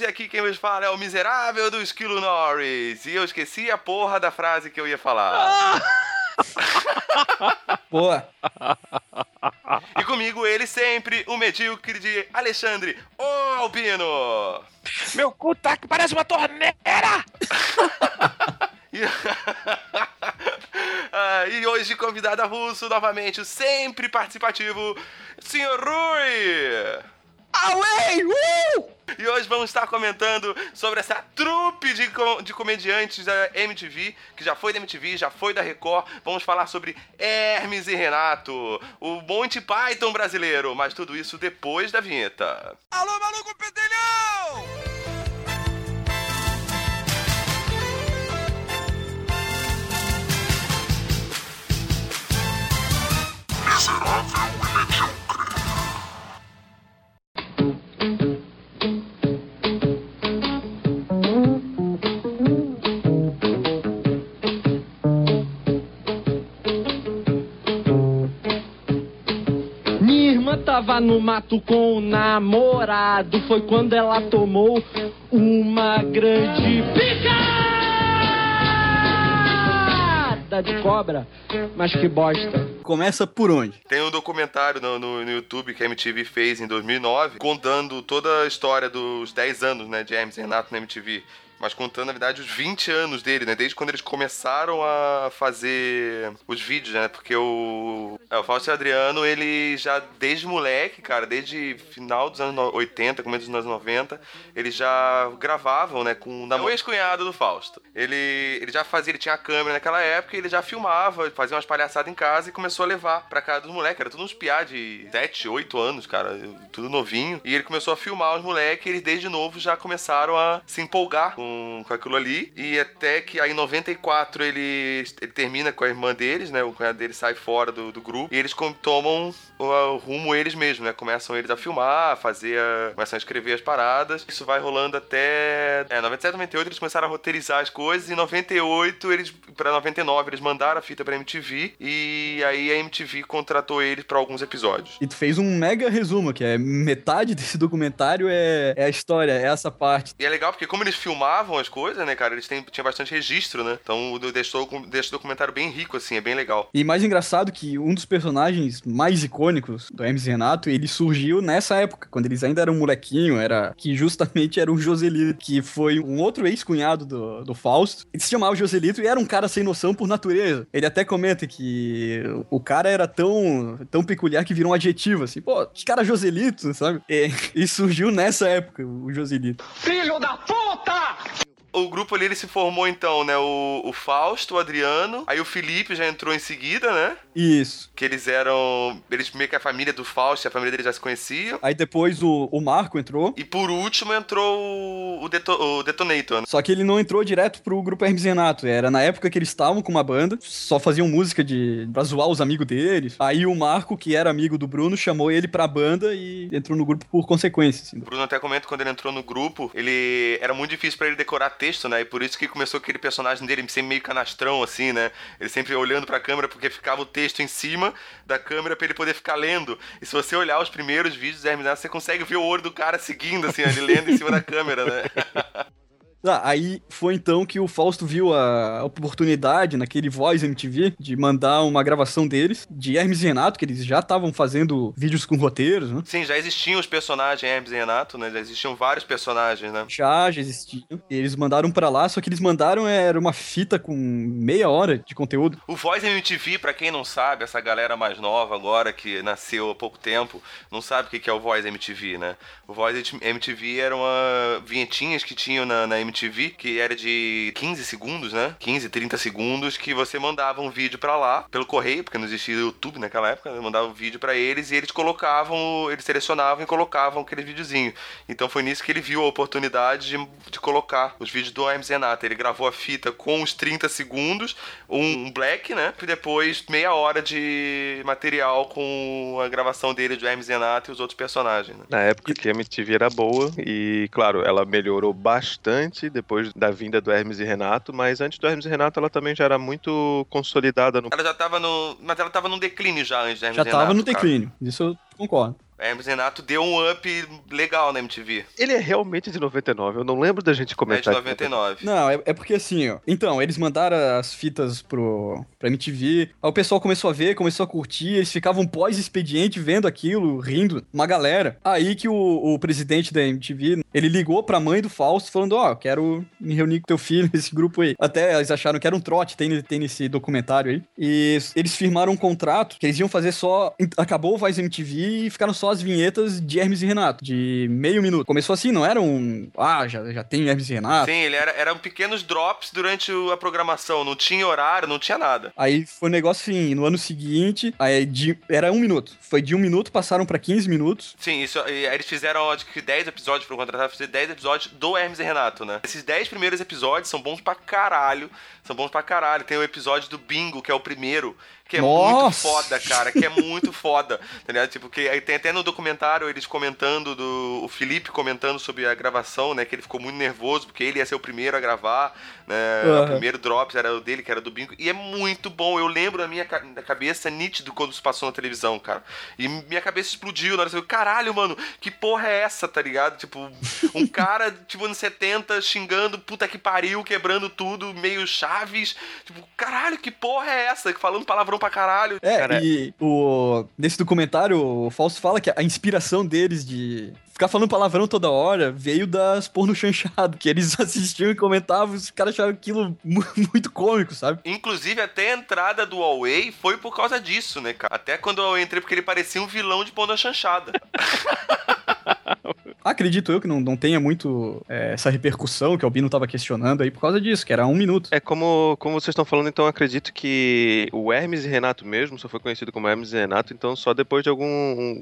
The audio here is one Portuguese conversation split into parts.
E aqui quem vos fala é o miserável do Esquilo Norris. E eu esqueci a porra da frase que eu ia falar. Boa. E comigo ele sempre, o medíocre de Alexandre, o Albino. Meu cu tá que parece uma torneira! E... Ah, e hoje convidado a russo novamente, o sempre participativo, Sr. Rui. Away! Uh! E hoje vamos estar comentando sobre essa trupe de, com- de comediantes da MTV, que já foi da MTV, já foi da Record. Vamos falar sobre Hermes e Renato, o Monty Python brasileiro, mas tudo isso depois da vinheta. Alô, maluco pedelhão! Minha irmã tava no mato com o namorado. Foi quando ela tomou uma grande picada de cobra. Mas que bosta. Começa por onde? Tem um documentário no, no- no YouTube que a MTV fez em 2009, contando toda a história dos 10 anos né, de Hermes e Renato na MTV. Mas contando, na verdade, os 20 anos dele, né? Desde quando eles começaram a fazer os vídeos, né? Porque o, é, o Fausto e o Adriano, ele já, desde moleque, cara, desde final dos anos no- 80, começo dos anos 90, eles já gravavam, né? Com o o ex-cunhado do Fausto. Ele, ele já fazia, ele tinha a câmera naquela época, ele já filmava, fazia umas palhaçadas em casa e começou a levar pra casa dos moleques. Era tudo uns piá de 7, 8 anos, cara, tudo novinho. E ele começou a filmar os moleques e eles desde novo já começaram a se empolgar com, com aquilo ali. E até que aí em 94 ele, ele termina com a irmã deles, né? O cunhado dele sai fora do, do grupo e eles tomam o, o rumo eles mesmos, né? Começam eles a filmar, a fazer, a, começam a escrever as paradas. Isso vai rolando até é, 97, 98 eles começaram a roteirizar as coisas. Em 98 eles para 99 eles mandaram a fita pra MTV e aí a MTV contratou eles pra alguns episódios. E tu fez um mega resumo, que é metade desse documentário é, é a história, é essa parte. E é legal porque como eles filmavam as coisas, né, cara, eles têm, tinham bastante registro, né? Então deixou, deixou o documentário bem rico, assim, é bem legal. E mais engraçado que um dos personagens mais icônicos do Hermes Renato, ele surgiu nessa época, quando eles ainda eram molequinho, era que justamente era o Joselito, que foi um outro ex-cunhado do, do Fausto. Ele se chamava Joselito e era um cara sem noção por natureza. Ele até comenta que o cara era tão, tão peculiar que virou um adjetivo, assim, pô, que cara Joselito, sabe? E, e surgiu nessa época, o Joselito. Filho da puta! O grupo ali, ele se formou, então, né, o, o Fausto, o Adriano, aí o Felipe já entrou em seguida, né? Isso. Que eles eram, eles meio que a família do Fausto, a família dele já se conheciam. Aí depois o, o Marco entrou. E por último entrou o, o, Deto- o Detonator, né? Só que ele não entrou direto pro grupo Hermes Renato. Era na época que eles estavam com uma banda, só faziam música de pra zoar os amigos deles. Aí o Marco, que era amigo do Bruno, chamou ele pra banda e entrou no grupo por consequência. assim. O Bruno até comenta quando ele entrou no grupo, ele era muito difícil pra ele decorar texto, né? E por isso que começou aquele personagem dele sempre meio canastrão, assim, né? Ele sempre olhando pra câmera porque ficava o texto em cima da câmera pra ele poder ficar lendo. E se você olhar os primeiros vídeos do Hermes você consegue ver o olho do cara seguindo, assim, ele lendo em cima da câmera, né? Ah, aí foi então que o Fausto viu a oportunidade naquele Voice MTV de mandar uma gravação deles, de Hermes e Renato, que eles já estavam fazendo vídeos com roteiros, né? Sim, já existiam os personagens Hermes e Renato, né? Já existiam vários personagens, né? Já, já existiam. E eles mandaram pra lá, só que eles mandaram era uma fita com meia hora de conteúdo. O Voice MTV, pra quem não sabe, essa galera mais nova agora, que nasceu há pouco tempo, não sabe o que é o Voice MTV, né? O Voice MTV eram uma vinhetinhas que tinham na, na MTV, que era de 15 segundos, né? 15, 30 segundos, que você mandava um vídeo pra lá, pelo correio, porque não existia YouTube naquela época, né? mandava um vídeo pra eles e eles colocavam, eles selecionavam e colocavam aquele videozinho. Então foi nisso que ele viu a oportunidade de, de colocar os vídeos do Hermes Renato. Ele gravou a fita com os 30 segundos, um black, né? E depois meia hora de material com a gravação dele do Hermes Renato e os outros personagens. Né? Na época que a MTV era boa e, claro, ela melhorou bastante depois da vinda do Hermes e Renato, mas antes do Hermes e Renato ela também já era muito consolidada no Ela já tava no. Mas ela tava num declínio já antes do Hermes Já Renato. tava no cara. declínio, isso eu concordo. Hermes e Renato deu um up legal na MTV. Ele é realmente de 99, eu não lembro da gente É de comentar. aqui. 99. Não, é, é porque assim, ó. Então, eles mandaram as fitas pro, pra MTV. Aí o pessoal começou a ver, começou a curtir. Eles ficavam pós-expediente vendo aquilo, rindo. Uma galera. Aí que o, o presidente da MTV, ele ligou pra mãe do Fausto falando: Ó, quero me reunir com teu filho nesse grupo aí. Até eles acharam que era um trote, tem, tem nesse documentário aí. E eles firmaram um contrato que eles iam fazer só. Acabou o Voz MTV e ficaram só as vinhetas de Hermes e Renato, de meio minuto. Começou assim, não era um. Ah, já, já tem Hermes e Renato. Sim, ele era, eram pequenos drops durante a programação. Não tinha horário, não tinha nada. Aí foi um negócio assim, no ano seguinte, aí de- era um minuto. Foi de um minuto, passaram pra 15 minutos. Sim, isso, aí eles fizeram, acho que 10 episódios, foram contratados pra fazer 10 episódios do Hermes e Renato, né? Esses 10 primeiros episódios são bons pra caralho. São bons pra caralho. Tem o episódio do Bingo, que é o primeiro, que é muito Nossa! foda, cara. Que é muito foda. Tá ligado? Tipo, que aí tem até no documentário eles comentando do. O Felipe comentando sobre a gravação, né? Que ele ficou muito nervoso, porque ele ia ser o primeiro a gravar, né? O Aham. primeiro Drops era o dele, que era do Bingo. E é muito bom. Eu lembro na minha ca- na cabeça nítido quando isso passou na televisão, cara. E minha cabeça explodiu na hora que eu caralho, mano, que porra é essa, tá ligado? Tipo, um cara, tipo, nos 70, xingando, puta que pariu, quebrando tudo, meio chaves. Tipo, caralho, que porra é essa? Falando palavrão pra caralho. É, Cara, e o, nesse documentário, o Fausto fala que a inspiração deles de ficar falando palavrão toda hora veio das porno chanchado, que eles assistiam e comentavam, e os caras acharam aquilo mu- muito cômico, sabe? Inclusive, até a entrada do Huawei foi por causa disso, né, cara? Até quando eu entrei, porque ele parecia um vilão de na chanchada. Acredito eu que não, não tenha muito é, essa repercussão que o Albino tava questionando aí por causa disso, que era um minuto. É como, como vocês estão falando, então eu acredito que o Hermes e Renato mesmo só foi conhecido como Hermes e Renato, então só depois de alguns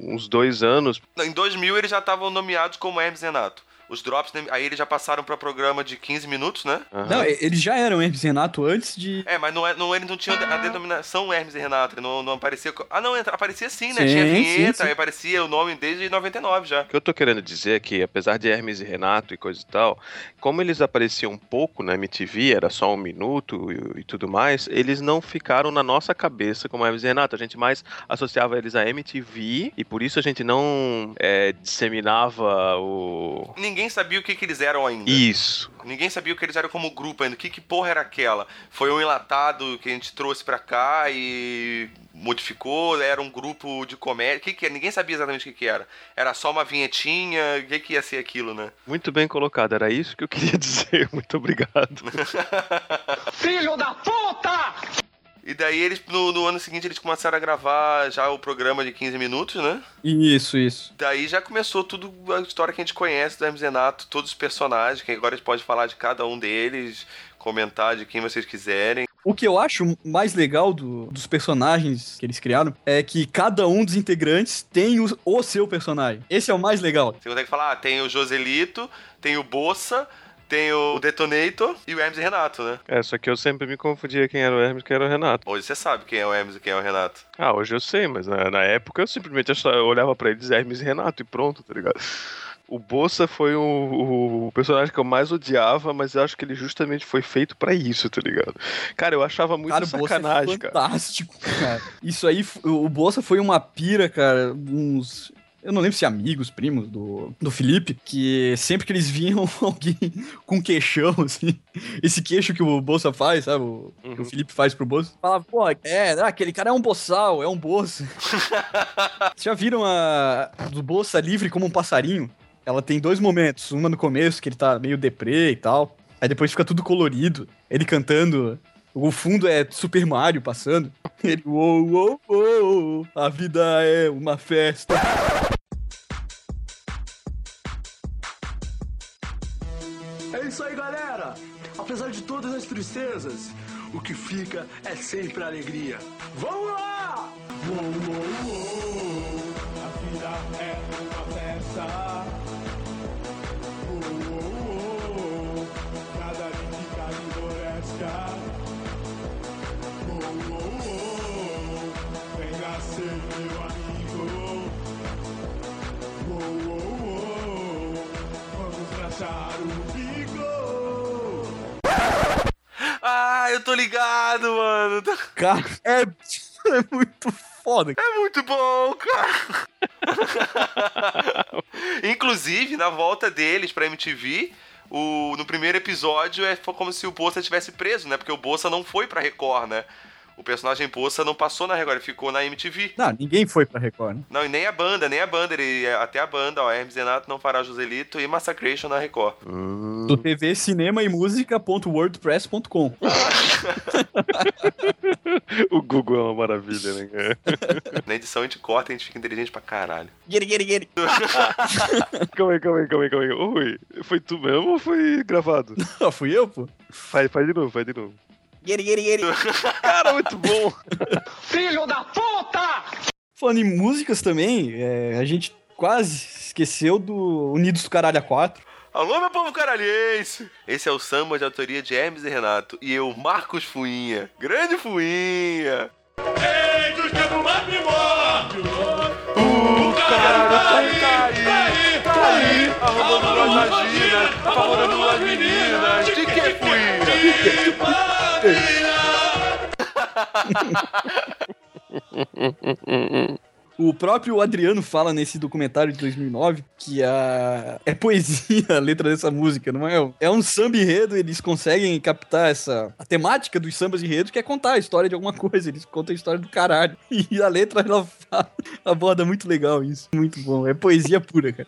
uns dois anos. Em 2000, eles já estavam nomeados como Hermes e Renato. Os drops, né, aí eles já passaram pra programa de 15 minutos, né? Aham. Não, eles já eram Hermes e Renato antes de. É, mas não, é, não, eles não tinham a denominação Hermes e Renato. ele Não, não aparecia. Ah, não, aparecia sim, né? Sim, Tinha sim, vinheta, sim. aí aparecia o nome desde 99 já. O que eu tô querendo dizer é que, apesar de Hermes e Renato e coisa e tal, como eles apareciam pouco na MTV, era só um minuto e, e tudo mais, eles não ficaram na nossa cabeça como Hermes e Renato. A gente mais associava eles à MTV e por isso a gente não é, disseminava o. Ninguém sabia o que, que eles eram ainda. Isso. Ninguém sabia o que eles eram como grupo ainda. Que, que porra era aquela? Foi um enlatado que a gente trouxe pra cá e modificou, era um grupo de comédia. Que que, é? ninguém sabia exatamente o que, que era. Era só uma vinhetinha, o que, que ia ser aquilo, né? Muito bem colocado, era isso que eu queria dizer. Muito obrigado. Filho da puta! E daí eles, no, no ano seguinte, eles começaram a gravar já o programa de 15 minutos, né? Isso, isso. Daí já começou tudo a história que a gente conhece do Hermes Renato, todos os personagens, que agora a gente pode falar de cada um deles, comentar de quem vocês quiserem. O que eu acho mais legal do- dos personagens que eles criaram é que cada um dos integrantes tem o, o seu personagem. Esse é o mais legal. Você consegue falar, ah, tem o Joselito, tem o Bossa, tem o Detonator e o Hermes e Renato, né? É, só que eu sempre me confundia quem era o Hermes e quem era o Renato. Hoje você sabe quem é o Hermes e quem é o Renato. Ah, hoje eu sei, mas na, na época eu simplesmente achava, eu olhava pra eles Hermes e Renato e pronto, tá ligado? O Bolsa foi o, o personagem que eu mais odiava, mas eu acho que ele justamente foi feito pra isso, tá ligado? Cara, eu achava muito cara, o Bolsa sacanagem, é cara. fantástico, cara. Isso aí, o Bolsa foi uma pira, cara, uns... Eu não lembro se amigos, primos do, do Felipe, que sempre que eles viam alguém com queixão, assim, esse queixo que o Bolsa faz, sabe? O, que Uhum. o Felipe faz pro Bolsa. Falava, pô, é, ah, aquele cara é um boçal, é um Bolsa. Já viram a do Bolsa livre como um passarinho? Ela tem dois momentos. Uma no começo, que ele tá meio deprê e tal. Aí depois fica tudo colorido. Ele cantando. O fundo é Super Mario passando. Ele, uou, uou, uou, a vida é uma festa. É isso aí, galera! Apesar de todas as tristezas, o que fica é sempre a alegria. Vamos lá! Uou, uou, uou, tô ligado, mano. Cara, é, é muito foda. É muito bom, cara. Inclusive, na volta deles pra MTV, o, no primeiro episódio é foi como se o Bolsa tivesse preso, né? Porque o Bolsa não foi pra Record, né? O personagem Bolsa não passou na Record, ele ficou na MTV. Não, ninguém foi pra Record, né? Não, e nem a banda, nem a banda. Ele, até a banda, ó, Hermes Renato não fará Joselito e Massacration na Record. Hum. Do TV Cinema e Música.wordpress.com. o Google é uma maravilha, né, cara? Na edição a gente corta e a gente fica inteligente pra caralho. It, get it. calma aí, calma aí, calma aí, calma aí. Oi, foi tu mesmo ou foi gravado? Ah, fui eu, pô? Faz, faz de novo, faz de novo. Cara, muito bom! Filho da puta! Falando em músicas também, é, a gente quase esqueceu do Unidos do Caralho a 4. Alô, meu povo caralhense! Esse é o samba de autoria de Hermes e Renato. E eu, Marcos Fuinha. Grande Fuinha! O caralho tá aí, tá aí, tá aí, arrumando nós vaginas, apavorando as meninas. De que Fuinha? O próprio Adriano fala nesse documentário de 2009 que a... é poesia a letra dessa música, não é? É um samba enredo, eles conseguem captar essa a temática dos sambas enredos, que é contar a história de alguma coisa, eles contam a história do caralho. E a letra ela fala, aborda muito legal isso, muito bom. É poesia pura, cara.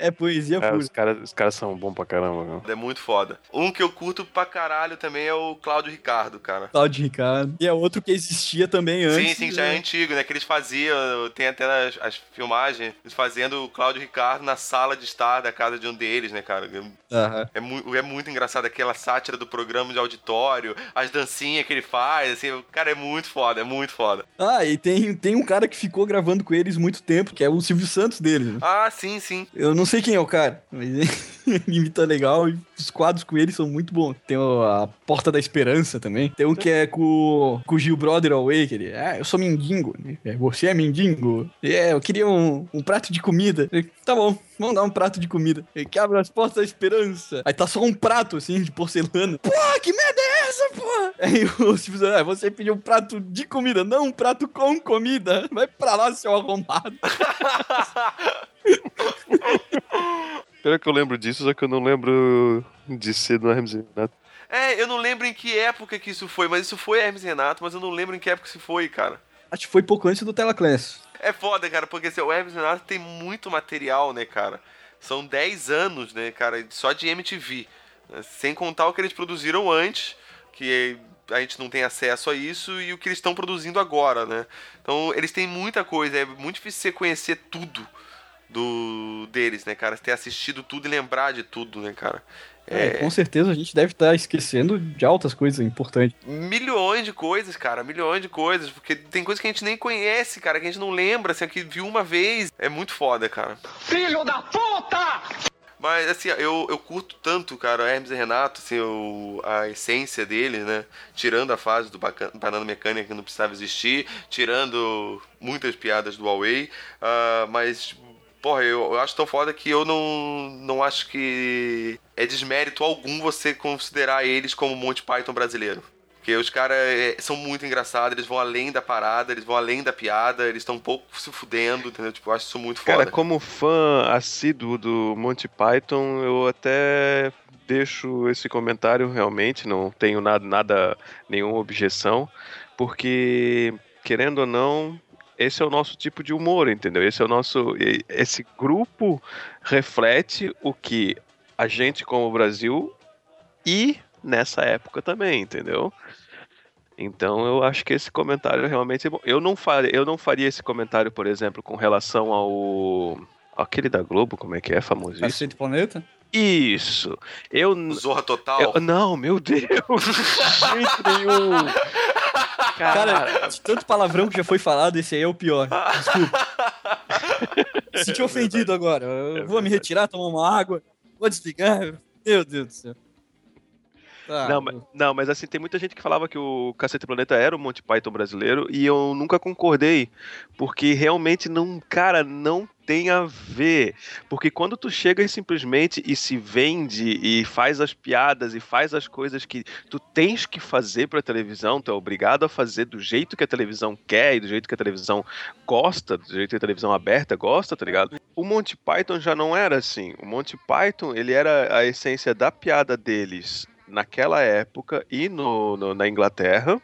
É poesia É, pura. os caras os caras são bons pra caramba, meu. É muito foda. Um que eu curto pra caralho também é o Cláudio Ricardo, cara. Cláudio Ricardo. E é outro que existia também antes. Sim, sim, já é né? antigo, né? Que eles faziam, tem até as, as filmagens, eles fazendo o Cláudio Ricardo na sala de estar da casa de um deles, né, cara? Aham. É, mu é muito engraçado aquela sátira do programa de auditório, as dancinhas que ele faz, assim, o cara é muito foda, é muito foda. Ah, e tem, tem um cara que ficou gravando com eles muito tempo, que é o Silvio Santos deles. né? Ah, sim, sim. Eu não sei quem é o cara, mas ele imita legal e os quadros com ele são muito bons. Tem a Porta da Esperança também. Tem um que é com, com o Gil Brother Away, que ele, ah, eu sou mendigo. É, Você é mendigo? É, eu queria um, um prato de comida. Ele, tá bom, vamos dar um prato de comida. Ele abre as portas da esperança. Aí tá só um prato, assim, de porcelana. Porra, que merda é essa, porra? Aí o Silvio ah, você pediu um prato de comida, não um prato com comida. Vai pra lá, seu arrombado. Pior que eu lembro disso, só que eu não lembro de ser do Hermes Renato. É, eu não lembro em que época que isso foi, mas isso foi Hermes Renato, mas eu não lembro em que época isso foi, cara. Acho que foi pouco antes do Telaclass. É foda, cara, porque assim, o Hermes Renato tem muito material, né, cara? São 10 anos, né, cara, só de MTV. né? Sem contar o que eles produziram antes, que a gente não tem acesso a isso, e o que eles estão produzindo agora, né? Então, eles têm muita coisa, é muito difícil você conhecer tudo do deles, né, cara? Ter assistido tudo e lembrar de tudo, né, cara? É, com certeza a gente deve estar esquecendo de altas coisas importantes. milhões de coisas, cara, milhões de coisas, porque tem coisas que a gente nem conhece, cara, que a gente não lembra, assim, que viu uma vez. É muito foda, cara. Filho da puta! Mas, assim, eu, eu curto tanto, cara, o Hermes e Renato, assim, o, a essência dele, né? Tirando a fase do Bacan- Banana Mecânica que não precisava existir, tirando muitas piadas do Huawei, ah, mas, porra, eu, eu acho tão foda que eu não, não acho que é desmérito algum você considerar eles como Monty Python brasileiro. Porque os caras é, são muito engraçados, eles vão além da parada, eles vão além da piada, eles estão um pouco se fudendo, entendeu? Tipo, eu acho isso muito foda. Cara, como fã assíduo do Monty Python, eu até deixo esse comentário realmente, não tenho nada, nada nenhuma objeção, porque, querendo ou não, esse é o nosso tipo de humor, entendeu? Esse é o nosso. Esse grupo reflete o que a gente, como Brasil, e nessa época também, entendeu? Então eu acho que esse comentário realmente é bom. Eu não faria, eu não faria esse comentário, por exemplo, com relação ao aquele da Globo, como é que é, famosíssimo? Cacete Planeta? Isso. Eu, Zorra Total. eu não, meu Deus. De jeito nenhum. Cara, de tanto palavrão que já foi falado, esse aí é o pior. Desculpa. Me senti ofendido agora. Eu É vou me retirar, tomar uma água, vou desligar. Meu Deus do céu. Ah, Não, mas, não, mas assim, tem muita gente que falava que o Cacete Planeta era o Monty Python brasileiro e eu nunca concordei, porque realmente não, cara, não tem a ver. Porque quando tu chega e simplesmente e se vende e faz as piadas e faz as coisas que tu tens que fazer pra televisão, tu é obrigado a fazer do jeito que a televisão quer e do jeito que a televisão gosta, do jeito que a televisão aberta gosta, tá ligado? O Monty Python já não era assim. O Monty Python, ele era a essência da piada deles naquela época e no, no- na Inglaterra,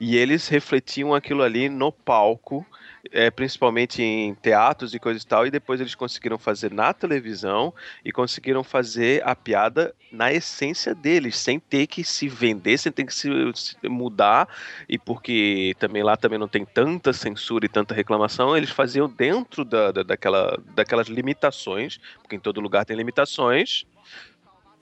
e eles refletiam aquilo ali no palco, é, principalmente em teatros e coisas e tal, e depois eles conseguiram fazer na televisão e conseguiram fazer a piada na essência deles, sem ter que se vender, sem ter que se, se mudar, e porque também lá também não tem tanta censura e tanta reclamação, eles faziam dentro da, da- daquela, daquelas limitações, porque em todo lugar tem limitações,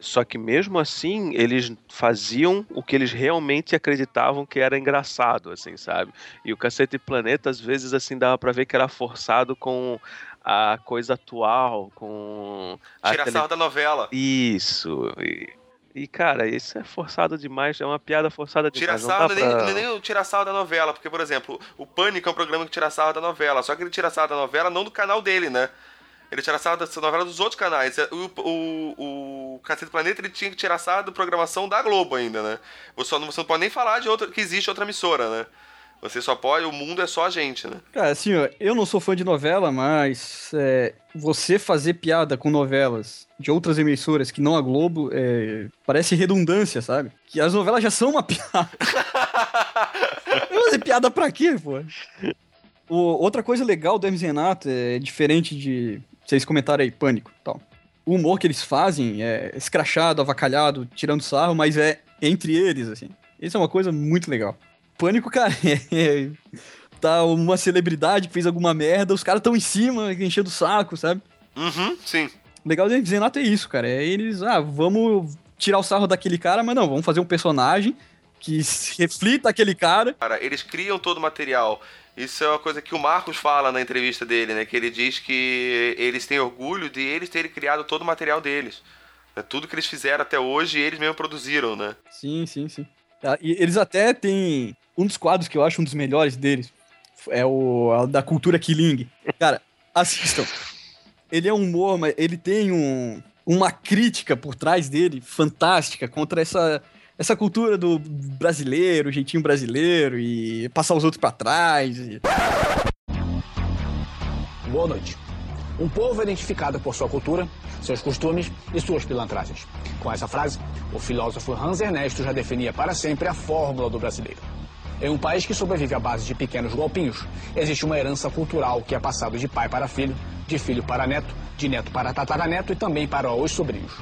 só que mesmo assim, eles faziam o que eles realmente acreditavam que era engraçado, assim, sabe? E o Cacete Planeta, às vezes, assim, dava pra ver que era forçado com a coisa atual, com Tira tele- da novela. Isso. E, e, cara, isso é forçado demais, é uma piada forçada Tira demais. não sarro nem, pra- nem o tira sarro da novela, porque, por exemplo, o Pânico é um programa que tira sarro da novela, só que ele tira sarro da novela não do canal dele, né? Ele tira sarro da novela dos outros canais. O, o, o Cacete do Planeta ele tinha que tirar sarro da programação da Globo ainda, né? Você, não, você não pode nem falar de outra, que existe outra emissora, né? Você só pode, o mundo é só a gente, né? Cara, assim, eu não sou fã de novela, mas é, você fazer piada com novelas de outras emissoras que não a Globo é, parece redundância, sabe? Que as novelas já são uma piada. Fazer piada pra quê, pô? O- outra coisa legal do Hermes Renato é diferente de. Vocês comentaram aí, pânico tal. O humor que eles fazem é escrachado, avacalhado, tirando sarro, mas é entre eles, assim. Isso é uma coisa muito legal. Pânico, cara, é, tá uma celebridade que fez alguma merda, os caras tão em cima, enchendo o saco, sabe? Uhum, sim. O legal do Hermes e Renato é isso, cara. É eles, ah, vamos tirar o sarro daquele cara, mas não, vamos fazer um personagem que reflita aquele cara. Cara, eles criam todo o material. Isso é uma coisa que o Marcos fala na entrevista dele, né? Que ele diz que eles têm orgulho de eles terem criado todo o material deles. É Tudo que eles fizeram até hoje, eles mesmo produziram, né? Sim, sim, sim. Ah, E eles até têm um dos quadros que eu acho um dos melhores deles. É o da cultura Killing. Cara, assistam. Ele é um humor, mas ele tem um, uma crítica por trás dele fantástica contra essa, essa cultura do brasileiro, jeitinho brasileiro e passar os outros pra trás. e- Boa noite. Um povo é identificado por sua cultura, seus costumes e suas pilantragens. Com essa frase, o filósofo Hans Ernesto já definia para sempre a fórmula do brasileiro. Em um país que sobrevive à base de pequenos golpinhos, existe uma herança cultural que é passada de pai para filho, de filho para neto, de neto para tataraneto e também para os sobrinhos.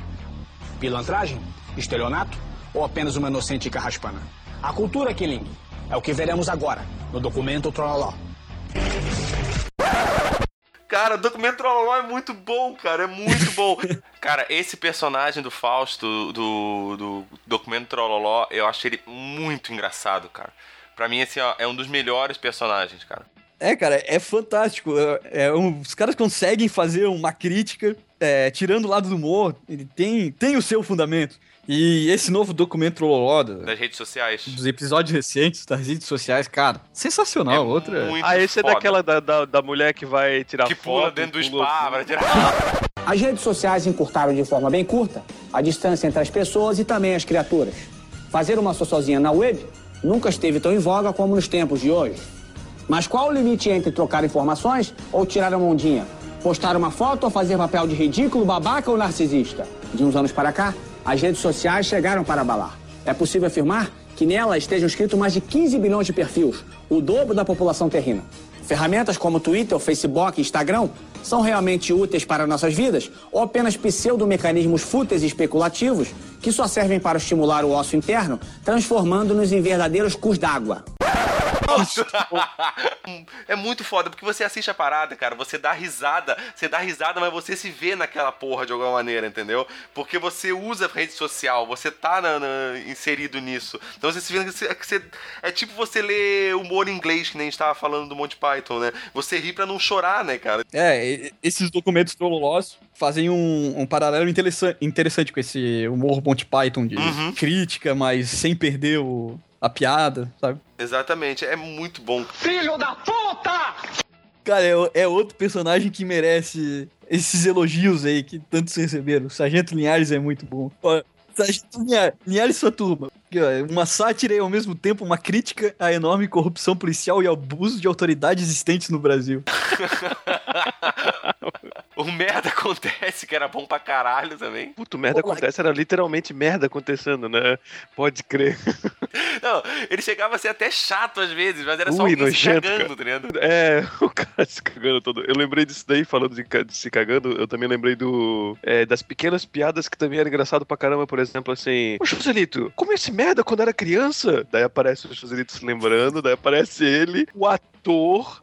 Pilantragem? Estelionato? Ou apenas uma inocente carraspana? A cultura Killing é o que veremos agora no documento Trololó. Cara, o documento Trololó é muito bom, cara. É muito bom. cara, esse personagem do Fausto, do, do documento Trololó, eu achei ele muito engraçado, cara. Pra mim, assim, ó, é um dos melhores personagens, cara. É, cara, é fantástico. É, é um- os caras conseguem fazer uma crítica, é, tirando o lado do humor, ele tem, tem o seu fundamento. E esse novo documento Trololó, da- Das redes sociais. dos episódios recentes das redes sociais, cara, sensacional. É Outra. muito Ah, esse foda. é daquela da, da, da mulher que vai tirar Que foto. pula dentro do spa, pra tirar... As redes sociais encurtaram de forma bem curta a distância entre as pessoas e também as criaturas. Fazer uma sozinha na web nunca esteve tão em voga como nos tempos de hoje. Mas qual o limite entre trocar informações ou tirar uma ondinha? Postar uma foto ou fazer papel de ridículo, babaca ou narcisista? De uns anos para cá, as redes sociais chegaram para abalar. É possível afirmar que nela estejam escritos mais de 15 bilhões de perfis, o dobro da população terrena. Ferramentas como Twitter, Facebook e Instagram são realmente úteis para nossas vidas ou apenas pseudo-mecanismos fúteis e especulativos que só servem para estimular o ócio interno, transformando-nos em verdadeiros cus d'água? É muito foda, porque você assiste a parada, cara, você dá risada, você dá risada, mas você se vê naquela porra de alguma maneira, entendeu? Porque você usa a rede social, você tá na, na, inserido nisso. Então você se vê que você, que você, É tipo você ler humor em inglês, que nem a gente tava falando do Monty Python, né? Você ri pra não chorar, né, cara? É, esses documentos trololós fazem um, um paralelo interessante, interessante com esse humor Monty Python de uhum. crítica, mas sem perder o, a piada, sabe? Exatamente, é muito bom. Filho da puta! Cara, é, é outro personagem que merece esses elogios aí que tantos receberam. O Sargento Linhares é muito bom. Sargento Linhares, Linhares e sua turma. Uma sátira e ao mesmo tempo uma crítica à enorme corrupção policial e abuso de autoridades existentes no Brasil. o merda acontece, que era bom pra caralho também. Puto, merda Pô, acontece, era literalmente merda acontecendo, né? Pode crer. Não, ele chegava a ser até chato às vezes, mas era só Ui, se cagando, tá ligado? É, o cara se cagando todo. Eu lembrei disso daí, falando de, de se cagando, eu também lembrei do é, das pequenas piadas que também era engraçado pra caramba, por exemplo, assim, ô Joselito, como esse merda quando era criança? Daí aparece o Joselito se lembrando, daí aparece ele, o ator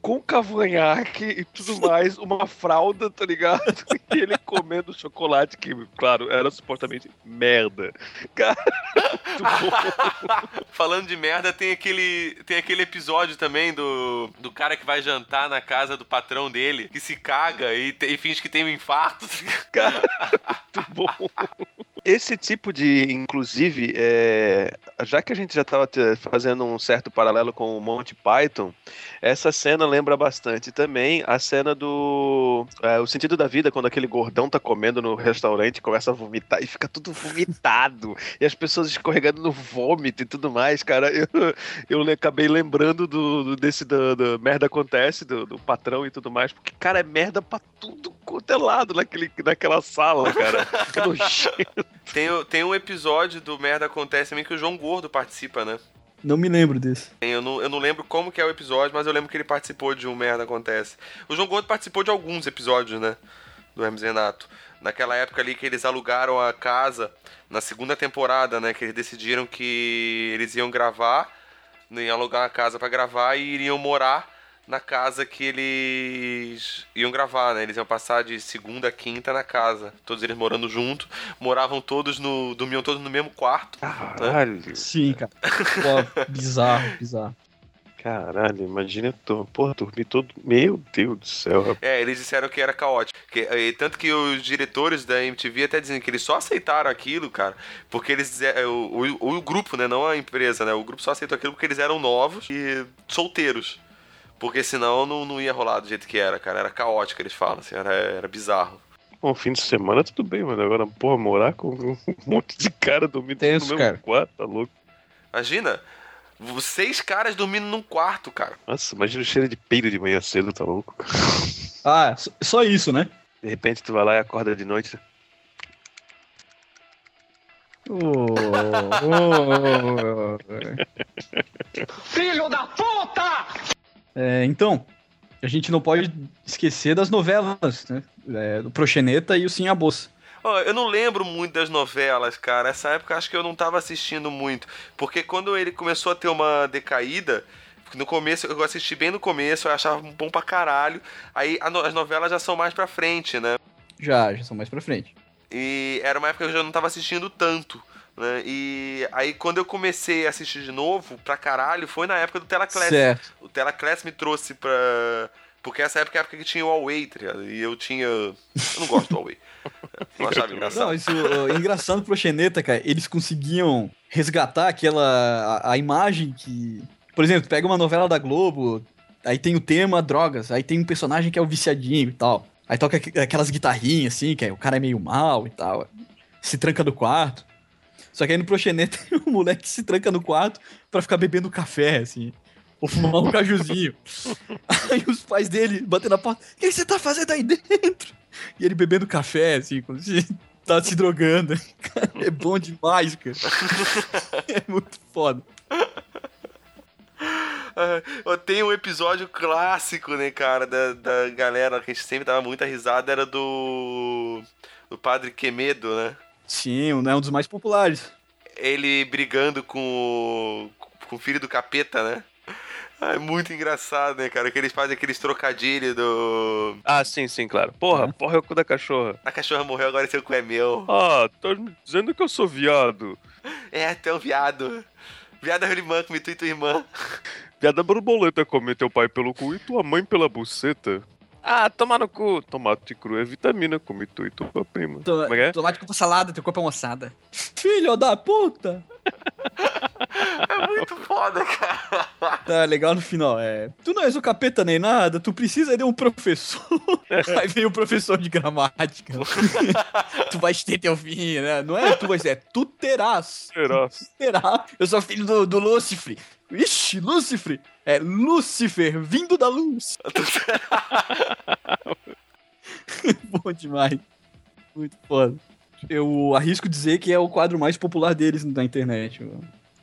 com cavanhaque e tudo mais, uma fralda, tá ligado? E ele comendo chocolate, que, claro, era supostamente merda. Cara, Falando de merda, tem aquele, tem aquele episódio também do, do cara que vai jantar na casa do patrão dele, que se caga e, e finge que tem um infarto. Cara, muito bom. Esse tipo de, inclusive, é, já que a gente já estava fazendo um certo paralelo com o Monty Python, essa cena lembra bastante também a cena do é, O Sentido da Vida, quando aquele gordão tá comendo no restaurante começa a vomitar e fica tudo vomitado, e as pessoas escorregando no vômito e tudo mais, cara. Eu, eu acabei lembrando do, do desse do, do, merda acontece, do, do, patrão e tudo mais, porque, cara, é merda pra tudo quanto é lado naquele, naquela sala, cara. Nojento. Tem, tem um episódio do Merda Acontece também que o João Gordo participa, né? Não me lembro desse. Eu não, eu não lembro como que é o episódio, mas eu lembro que ele participou de um Merda Acontece. O João Gordo participou de alguns episódios, né? Do Hermes Renato. Naquela época ali que eles alugaram a casa, na segunda temporada, né? Que eles decidiram que eles iam gravar, iam alugar a casa para gravar e iriam morar na casa que eles iam gravar, né? Eles iam passar de segunda a quinta na casa. Todos eles morando junto. Moravam todos no. dormiam todos no mesmo quarto. Né? Caralho. Né? Sim, cara. Pô, bizarro, bizarro. Caralho, imagina, porra, dormir todo. Meu Deus do céu. É, eles disseram que era caótico. Que, e, tanto que os diretores da MTV até dizem que eles só aceitaram aquilo, cara, porque eles. É, o, o, o grupo, né? Não a empresa, né? O grupo só aceitou aquilo porque eles eram novos e solteiros. Porque senão não, não ia rolar do jeito que era, cara. Era caótico, eles falam, assim, era, era bizarro. Bom, fim de semana tudo bem, mano. Agora, porra, morar com um monte de cara dormindo Tenso, no mesmo cara. quarto, tá louco. Imagina, seis caras dormindo num quarto, cara. Nossa, imagina o cheiro de peido de manhã cedo, tá louco. Ah, só isso, né? De repente tu vai lá e acorda de noite. Oh, oh, oh. Filho da puta! É, então, a gente não pode esquecer das novelas, né? É, do Proxeneta e o Sim a Bolsa. Oh, eu não lembro muito das novelas, cara. Essa época acho que eu não tava assistindo muito. Porque quando ele começou a ter uma decaída, no começo, eu assisti bem no começo, eu achava bom pra caralho. Aí as novelas já são mais pra frente, né? Já, já são mais pra frente. E era uma época que eu já não tava assistindo tanto. Né? E aí quando eu comecei a assistir de novo, pra caralho, foi na época do Telaclass. Certo. O Telaclass me trouxe pra. Porque essa época é a época que tinha o Huawei, tá E eu tinha. Eu não gosto do Huawei. não achava engraçado. Não, isso uh, engraçado pro Xeneta, cara. Eles conseguiam resgatar aquela. A, a, imagem que. Por exemplo, pega uma novela da Globo, aí tem o tema drogas, aí tem um personagem que é o viciadinho e tal. Aí toca aquelas guitarrinhas, assim, que é, o cara é meio mal e tal. Se tranca do quarto. Só que aí no Proxenê tem um moleque que se tranca no quarto para ficar bebendo café, assim. Ou fumar um cajuzinho. aí os pais dele batendo na porta. O que você tá fazendo aí dentro? E ele bebendo café, assim, como se tá se drogando. é bom demais, cara. é muito foda. Uh, tem um episódio clássico, né, cara, da, da galera que a gente sempre dava muita risada, era do. do Padre Quemedo, né? Sim, é um dos mais populares. Ele brigando com o, com o filho do capeta, né? É muito engraçado, né, cara? Que eles fazem aqueles trocadilhos do. Ah, sim, sim, claro. Porra, porra é o cu da cachorra. A cachorra morreu, agora seu cu é meu. Ah, tá me dizendo que eu sou viado. É, tu é um viado. Viado é a irmã, come tu e tua irmã. Viada borboleta come teu pai pelo cu e tua mãe pela buceta. Ah, toma no cu. Tomate cru é vitamina, come tu e tua prima. To- Como é que é? Tomate com salada, teu corpo é moçada. Filho da puta! É muito foda, cara. Tá legal no final, é. Tu não és o capeta nem nada, tu precisa de um professor. Aí vem o professor de gramática. tu vais ter teu fim, né? Não é tu vais, é tu terás. Será? Terá. Eu sou filho do, do Lúcifer. Ixi, Lúcifer. É Lúcifer, vindo da luz. Bom demais. Muito foda. Eu arrisco dizer que é o quadro mais popular deles na internet.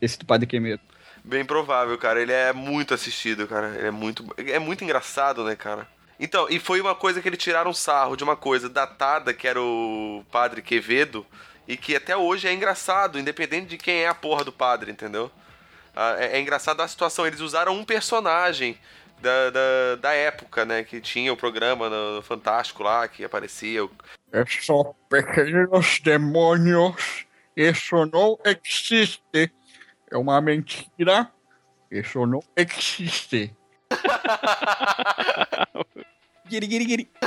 Esse do Padre Quemedo. Bem provável, cara. Ele é muito assistido, cara. Ele é muito. É muito engraçado, né, cara? Então, e foi uma coisa que eles tiraram sarro de uma coisa datada, que era o padre Quevedo, e que até hoje é engraçado, independente de quem é a porra do padre, entendeu? Ah, É, é engraçado a situação. Eles usaram um personagem da, da, da época, né? Que tinha o programa no, Fantástico lá, que aparecia. Só pequenos demônios. Isso não existe. É uma mentira. Isso não existe. Guiri, guiri, guiri.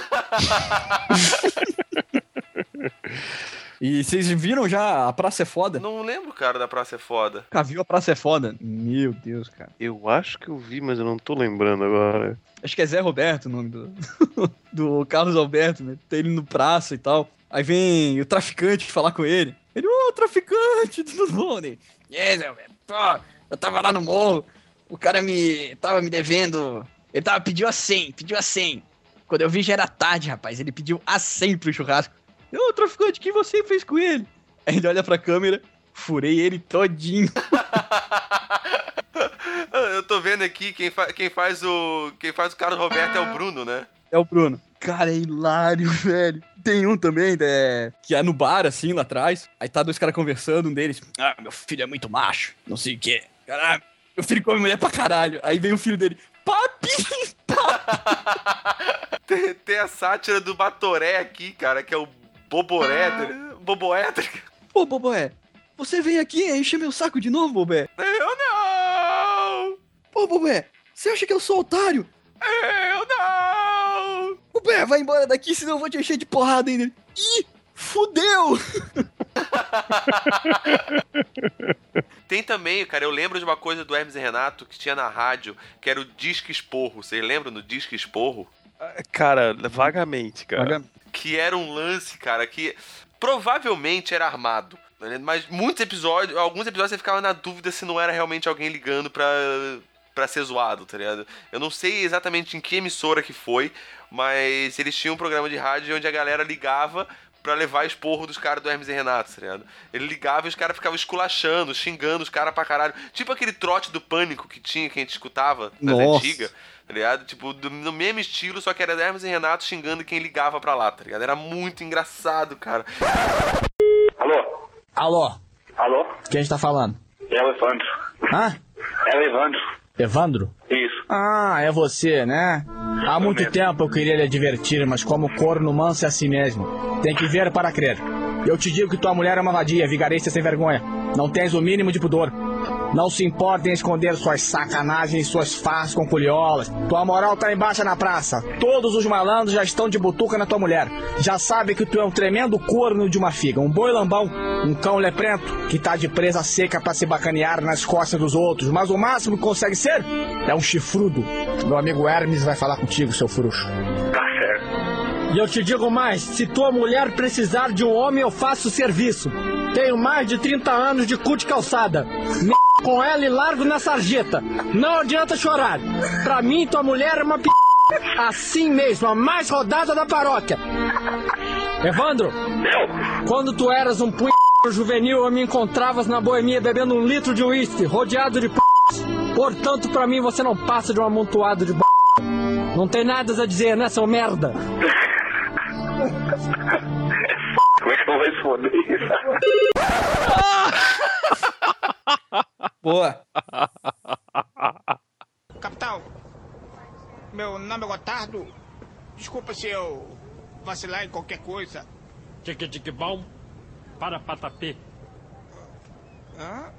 e vocês viram já a Praça é Foda? Não lembro, cara, da Praça é Foda. Nunca viu a Praça é Foda? Meu Deus, cara. Eu acho que eu vi, mas eu não tô lembrando agora. Acho que é Zé Roberto o nome do, do Carlos Alberto, né? Tem ele no praça e tal. Aí vem o traficante falar com ele. Ele, ô, traficante, tudo bom? Ele, é, Zé Roberto, eu tava lá no morro, o cara me tava me devendo. Ele tava, pediu a 100, pediu a 100. Quando eu vi já era tarde, rapaz. Ele pediu a 100 pro churrasco. Ô, traficante, o que você fez com ele? Aí ele olha pra câmera, furei ele todinho. Eu tô vendo aqui quem, fa quem faz o. Quem faz o Carlos Roberto é o Bruno, né? É o Bruno. Cara, é hilário, velho. Tem um também, é, que é no bar, assim, lá atrás. Aí tá dois caras conversando, um deles. Ah, meu filho é muito macho, não sei o quê. Caralho, meu filho come mulher pra caralho. Aí vem o filho dele. Papi! Tem, tem a sátira do Batoré aqui, cara, que é o Boboé. tá ligado? Ô, Boboé, você vem aqui encher meu saco de novo, Boboé? Eu não! Ô, Boboé, você acha que eu sou otário? Eu não! Boboé, vai embora daqui, senão eu vou te encher de porrada ainda. Ih, fudeu! Tem também, cara, eu lembro de uma coisa do Hermes e Renato que tinha na rádio, que era o Disque Esporro. Vocês lembram do Disque Esporro? Cara, vagamente, cara. Que era um lance, cara, que provavelmente era armado. né? Mas muitos episódios, alguns episódios você ficava na dúvida se não era realmente alguém ligando pra, pra ser zoado, tá ligado? Eu não sei exatamente em que emissora que foi, mas eles tinham um programa de rádio onde a galera ligava pra levar esporro dos caras do Hermes e Renato, tá ligado? Ele ligava e os caras ficavam esculachando, xingando os caras pra caralho. Tipo aquele trote do pânico que tinha, que a gente escutava nas Nossa. antigas tá ligado? Tipo, do, no mesmo estilo, só que era Hermes e Renato xingando quem ligava pra lá, tá ligado? Era muito engraçado, cara. Alô? Alô, Alô? quem está falando? É o Evandro. Hã? É o Evandro. Evandro? Isso. Ah, é você, né? Há muito tempo eu queria lhe advertir, mas como corno manso é assim mesmo. Tem que ver para crer. Eu te digo que tua mulher é uma vadia, vigarista sem vergonha. Não tens o mínimo de pudor. Não se importa em esconder suas sacanagens e suas farras com culiolas. Tua moral tá embaixo na praça. Todos os malandros já estão de butuca na tua mulher. Já sabe que tu é um tremendo corno de uma figa, um boi lambão, um cão leprento que tá de presa seca pra se bacanear nas costas dos outros. Mas o máximo que consegue ser é um chifrudo. Meu amigo Hermes vai falar contigo, seu fruxo. Tá certo. E eu te digo mais: se tua mulher precisar de um homem, eu faço serviço. Tenho mais de 30 anos de cu de calçada. Me com ela e largo na sarjeta. Não adianta chorar. Pra mim, tua mulher é uma p. Assim mesmo, a mais rodada da paróquia. Evandro, quando tu eras um p juvenil, eu me encontravas na boemia bebendo um litro de uísque, rodeado de p. Portanto, pra mim, você não passa de um amontoado de b. Não tem nada a dizer, né, seu merda? Como é que eu vou responder isso? Boa. Capitão, meu nome é Gotardo. Desculpa se eu vacilar em qualquer coisa. Tique tique bom para patapê. Hã?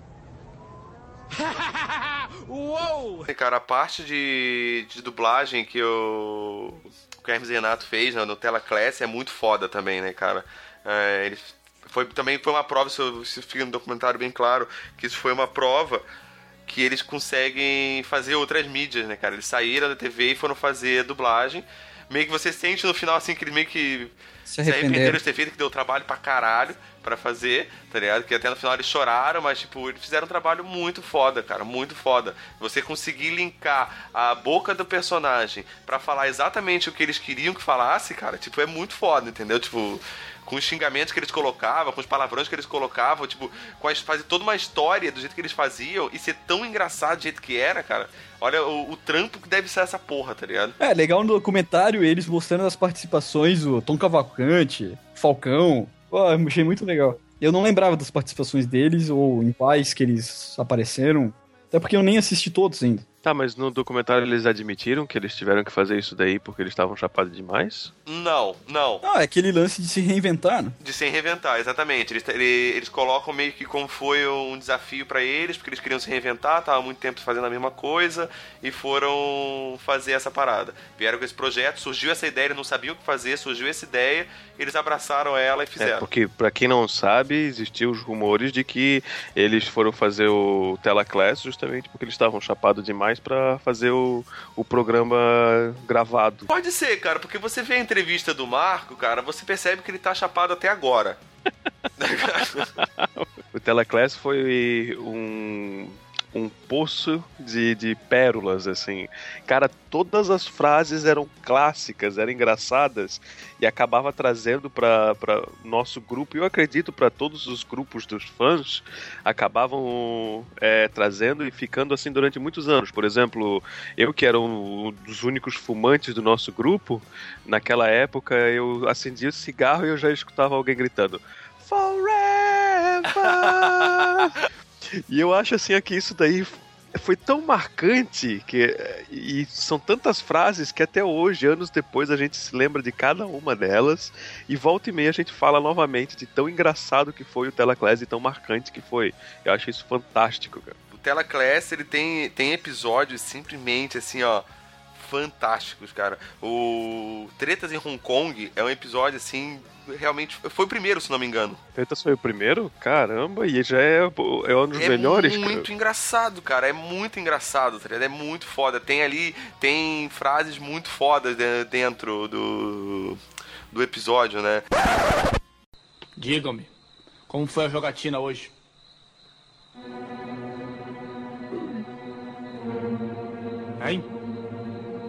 Uou! Cara, a parte de, de dublagem que o, o Hermes Renato fez né, no Tela Class é muito foda também, né, cara? É, ele foi, também foi uma prova, isso, isso fica no documentário bem claro, que isso foi uma prova que eles conseguem fazer outras mídias, né, cara? Eles saíram da TV e foram fazer dublagem. Meio que você sente no final, assim, que eles meio que Se se arrependeram. arrependeram de ter feito, que deu trabalho pra caralho pra fazer, tá ligado? Que até no final eles choraram, mas, tipo, eles fizeram um trabalho muito foda, cara, muito foda. Você conseguir linkar a boca do personagem pra falar exatamente o que eles queriam que falasse, cara, tipo, é muito foda, entendeu? Tipo, com os xingamentos que eles colocavam, com os palavrões que eles colocavam, tipo, com as, fazer toda uma história do jeito que eles faziam e ser tão engraçado do jeito que era, cara. Olha o, o trampo que deve ser essa porra, tá ligado? É, legal no documentário eles mostrando as participações, o Tom Cavalcante, Falcão. Pô, achei muito legal. Eu não lembrava das participações deles ou em quais que eles apareceram. Até porque eu nem assisti todos ainda. Tá, mas no documentário eles admitiram que eles tiveram que fazer isso daí porque eles estavam chapados demais? Não, não. Ah, é aquele lance de se reinventar, né? De se reinventar, exatamente. Eles, ele- eles colocam meio que como foi um desafio pra eles, porque eles queriam se reinventar, estavam há muito tempo fazendo a mesma coisa e foram fazer essa parada. Vieram com esse projeto, surgiu essa ideia, eles não sabiam o que fazer, surgiu essa ideia, eles abraçaram ela e É, fizeram. porque, pra quem não sabe, existiam os rumores de que eles foram fazer o Teleclass justamente porque eles estavam chapados demais pra fazer o, o programa gravado. Pode ser, cara, porque você vê a entrevista do Marco, cara, você percebe que ele tá chapado até agora. O Teleclass foi um, um poço de, de pérolas, assim. Cara, todas as frases eram clássicas, eram engraçadas e acabava trazendo para nosso grupo, e eu acredito para todos os grupos dos fãs, acabavam é, trazendo e ficando assim durante muitos anos. Por exemplo, eu que era um dos únicos fumantes do nosso grupo, naquela época eu acendia o cigarro e eu já escutava alguém gritando Forever! E eu acho assim é que isso daí foi tão marcante que e são tantas frases que até hoje, anos depois, a gente se lembra de cada uma delas e volta e meia a gente fala novamente de tão engraçado que foi o Teleclass e tão marcante que foi. Eu acho isso fantástico, cara. O Teleclass, ele tem, tem episódios simplesmente assim, ó, fantásticos, cara. O Tretas em Hong Kong é um episódio assim, realmente foi o primeiro, se não me engano. Tretas foi o primeiro? Caramba, e já é, é um dos é melhores, muito cara. engraçado, cara. É muito engraçado, tá ligado? É muito foda. Tem ali, tem frases muito fodas de- dentro do, do episódio, né? Digam-me, como foi a jogatina hoje? Hein?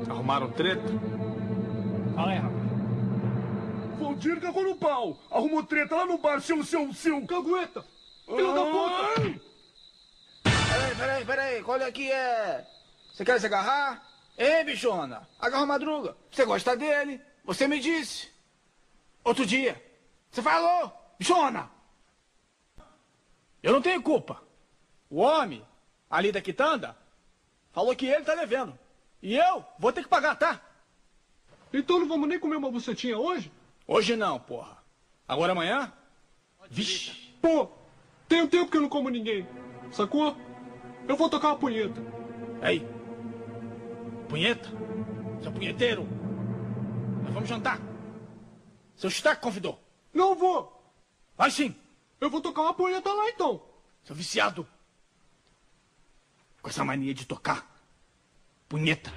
Arrumaram treta? Fala aí, rapaz. Valdir cagou no pau. Arrumou treta lá no bar, seu, seu, seu cagueta. Filho da puta. Peraí, peraí, peraí, qual é que é? Você quer se agarrar? Ei, bichona, agarra o madruga. Você gosta dele? Você me disse. Outro dia. Você falou, bichona. Eu não tenho culpa. O homem, ali da quitanda, falou que ele tá devendo. E eu vou ter que pagar, tá? Então não vamos nem comer uma bucetinha hoje? Hoje não, porra. Agora amanhã? Vixe. Pô, tem um tempo que eu não como ninguém. Sacou? Eu vou tocar uma punheta. Aí. Punheta? Seu punheteiro? Nós vamos jantar. Seu Stack convidou. Não vou. Vai sim. Eu vou tocar uma punheta lá então. Seu viciado. Com essa mania de tocar. Punheta.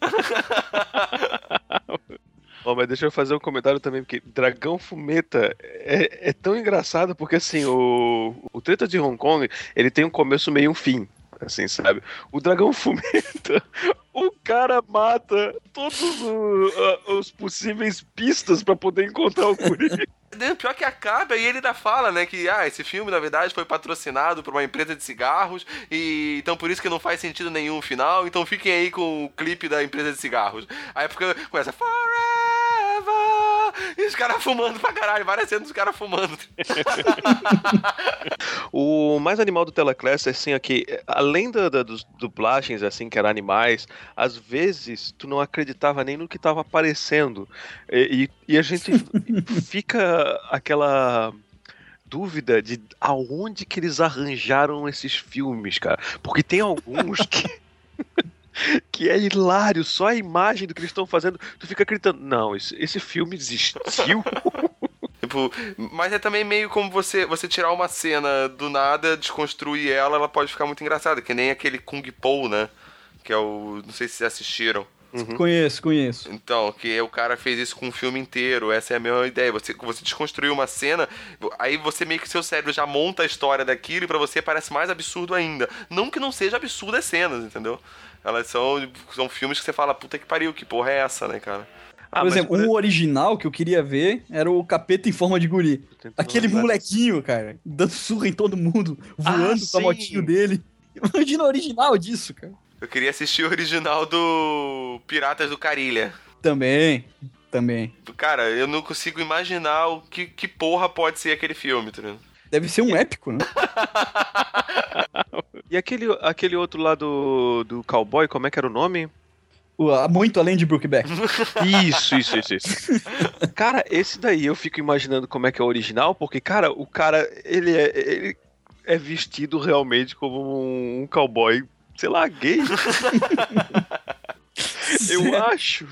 Ó, mas deixa eu fazer um comentário também, porque Dragão Fumeta é, é tão engraçado, porque assim, o, o Treta de Hong Kong, ele tem um começo, meio e um fim, assim, sabe? O Dragão Fumeta, o cara mata todos o- a- os possíveis pistas pra poder encontrar o Coringa. Né, Pior que acaba e ele ainda fala, né, que ah, esse filme na verdade foi patrocinado por uma empresa de cigarros e então por isso que não faz sentido nenhum final, então fiquem aí com o clipe da empresa de cigarros. Aí fica começa Forever! E os caras fumando pra caralho, várias cenas dos caras fumando. O mais animal do Teleclass é assim, aqui, além da, da, dos dublagens, assim, que eram animais, às vezes tu não acreditava nem no que estava aparecendo. E, e, e a gente fica aquela dúvida de aonde que eles arranjaram esses filmes, cara. Porque tem alguns que. que é hilário, só a imagem do que eles estão fazendo, tu fica acreditando, não, esse, esse filme existiu. Tipo, mas é também meio como você, você tirar uma cena do nada, desconstruir ela, ela pode ficar muito engraçada, que nem aquele Kung Po, né? Que é o. Não sei se assistiram. Uhum. Conheço, conheço. Então, que o cara fez isso com um filme inteiro, essa é a mesma ideia. Você, você desconstruiu uma cena, aí você meio que seu cérebro já monta a história daquilo e pra você parece mais absurdo ainda. Não que não seja absurdo as cenas, entendeu? Elas são, são filmes que você fala, puta que pariu, que porra é essa, né, cara? Ah, Por exemplo, um original que eu queria ver era o Capeta em Forma de Guri. Aquele molequinho, cara, dando surra em todo mundo, voando Ah, com a motinho dele. Imagina o original disso, cara. Eu queria assistir o original do Piratas do Carilha. Também, também. Cara, eu não consigo imaginar o que, que porra pode ser aquele filme, tá ligado? Deve ser um épico, né? E aquele, aquele outro lá do, do cowboy, como é que era o nome? Muito além de Brookback. Isso, isso, isso, isso. Cara, esse daí eu fico imaginando como é que é o original, porque, cara, o cara, ele é, ele é vestido realmente como um cowboy, sei lá, gay. eu acho.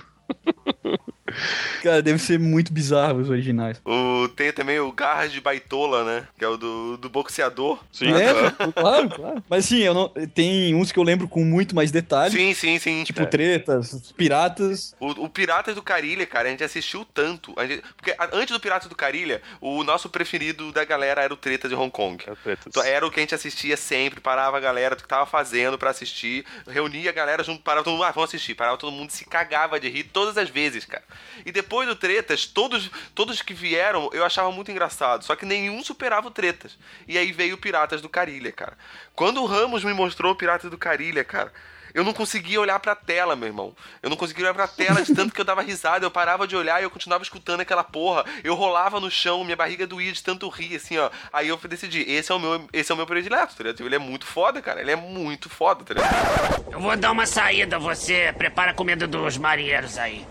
Cara, deve ser muito bizarro os originais. O, tem também o Garras de Baitola, né? Que é o do, do boxeador. Lembra? claro, claro. Mas sim, eu não, tem uns que eu lembro com muito mais detalhes. Sim, sim, sim. Tipo É. tretas, piratas. O, o Piratas do Carilha, cara, a gente assistiu tanto. a gente- porque antes do Piratas do Carilha, o nosso preferido da galera era o Treta de Hong Kong. Então, Era o que a gente assistia sempre, parava a galera do que tava fazendo pra assistir, reunia a galera junto, parava todo mundo, ah, vamos assistir, parava todo mundo, se cagava de rir todas as vezes, cara. E depois do Tretas, todos, todos que vieram eu achava muito engraçado, só que nenhum superava o Tretas. E aí veio o Piratas do Carilha, cara. Quando o Ramos me mostrou o Piratas do Carilha, cara. Eu não conseguia olhar pra tela, meu irmão. Eu não conseguia olhar pra tela de tanto que eu dava risada. Eu parava de olhar e eu continuava escutando aquela porra. Eu rolava no chão, minha barriga doía de tanto rir, assim, ó. Aí eu decidi, esse é o meu, esse é o meu predileto, tá ligado? Ele é muito foda, cara. Ele é muito foda, tá ligado? Eu vou dar uma saída, você prepara a comida dos marinheiros aí.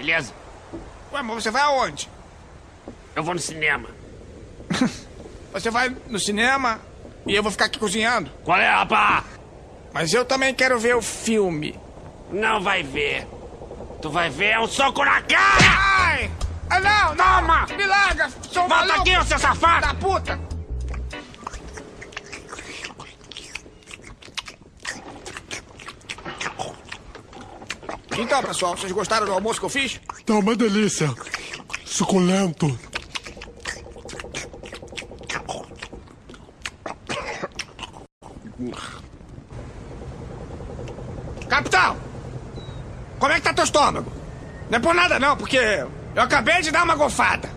Beleza? Ué, mas você vai aonde? Eu vou no cinema. você vai no cinema e eu vou ficar aqui cozinhando? Qual é, rapá? Mas eu também quero ver o filme. Não vai ver. Tu vai ver um soco na cara! Ai! Ah, não! Toma! Me larga! Sou Volta maluco. aqui, ô seu safado! Da puta! Então, pessoal, vocês gostaram do almoço que eu fiz? Tá uma delícia. Suculento. Capitão! Como é que tá teu estômago? Não é por nada não, porque eu acabei de dar uma golfada.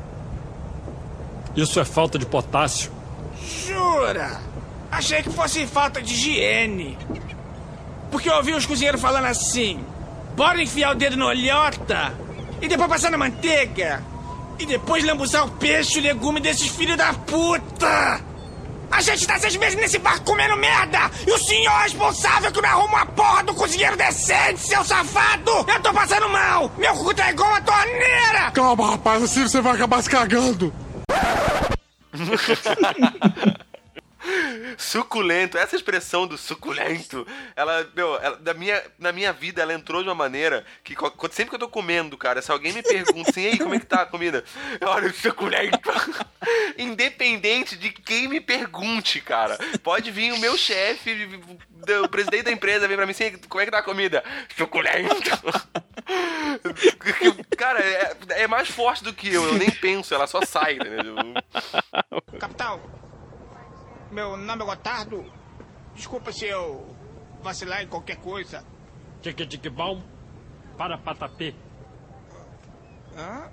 Isso é falta de potássio. Jura? Achei que fosse falta de higiene. Porque eu ouvi os cozinheiros falando assim: bora enfiar o dedo no olhota e depois passar na manteiga. E depois lambuzar o peixe e o legume desses filhos da puta! A gente tá seis meses nesse barco comendo merda! E o senhor é responsável que me arruma uma porra do cozinheiro decente, seu safado! Eu tô passando mal! Meu cu tá igual uma torneira! Calma, rapaz, assim você vai acabar se cagando. Suculento, essa expressão do suculento, ela, meu, ela- da minha, na minha vida ela entrou de uma maneira que sempre que eu tô comendo, cara, se alguém me pergunta assim, ei, como é que tá a comida? Eu olho suculento. Independente de quem me pergunte, cara. Pode vir o meu chefe, o presidente da empresa, vem pra mim assim, como é que tá a comida? Suculento. Cara, é, é mais forte do que eu, eu nem penso, ela só sai, entendeu? Capitão, meu nome é Gotardo. Desculpa se eu vacilar em qualquer coisa. Tique tique bom para patapê. Hã?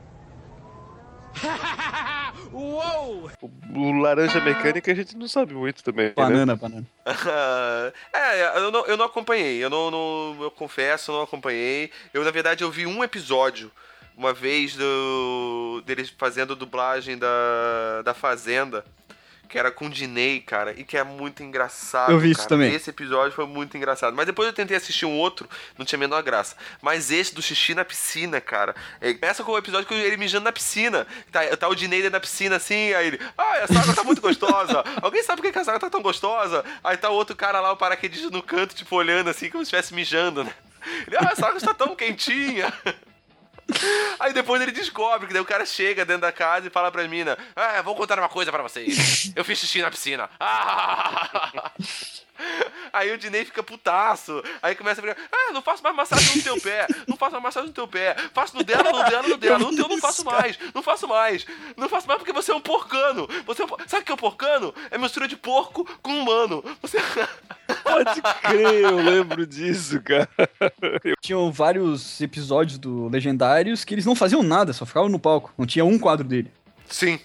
Uou! O laranja mecânica a gente não sabe muito também. Banana, né? banana. é, eu não, eu não acompanhei. Eu não, não- eu confesso, eu não acompanhei. Eu, na verdade, eu vi um episódio uma vez do deles fazendo dublagem da, da Fazenda. Que era com o Diney, cara, e que é muito engraçado. Eu vi isso cara. também. Esse episódio foi muito engraçado. Mas depois eu tentei assistir um outro, não tinha a menor graça. Mas esse do xixi na piscina, cara. é, Começa com o episódio com ele mijando na piscina. Tá, tá o Diney da piscina assim, aí ele. Ah, essa água tá muito gostosa. Alguém sabe por que que essa água tá tão gostosa? Aí tá o outro cara lá, o paraquedista no canto, tipo, olhando assim, como se estivesse mijando, né? Ele, ah, essa água está tão quentinha. Aí depois ele descobre que daí o cara chega dentro da casa e fala pra mina: Ah, vou contar uma coisa pra vocês. Eu fiz xixi na piscina. Ah! Aí o Diney fica putaço. Aí começa a brigar: Ah, não faço mais massagem no teu pé. Não faço mais massagem no teu pé. Faço no dela, no dela, no dela. No teu não faço mais. Não faço mais. Não faço mais porque você é um porcano. Você é um... por- Sabe o que é um porcano? É mistura de porco com humano. Você. Pode crer, eu lembro disso, cara. Tinham vários episódios do Legendários que eles não faziam nada, só ficavam no palco. Não tinha um quadro dele. Sim.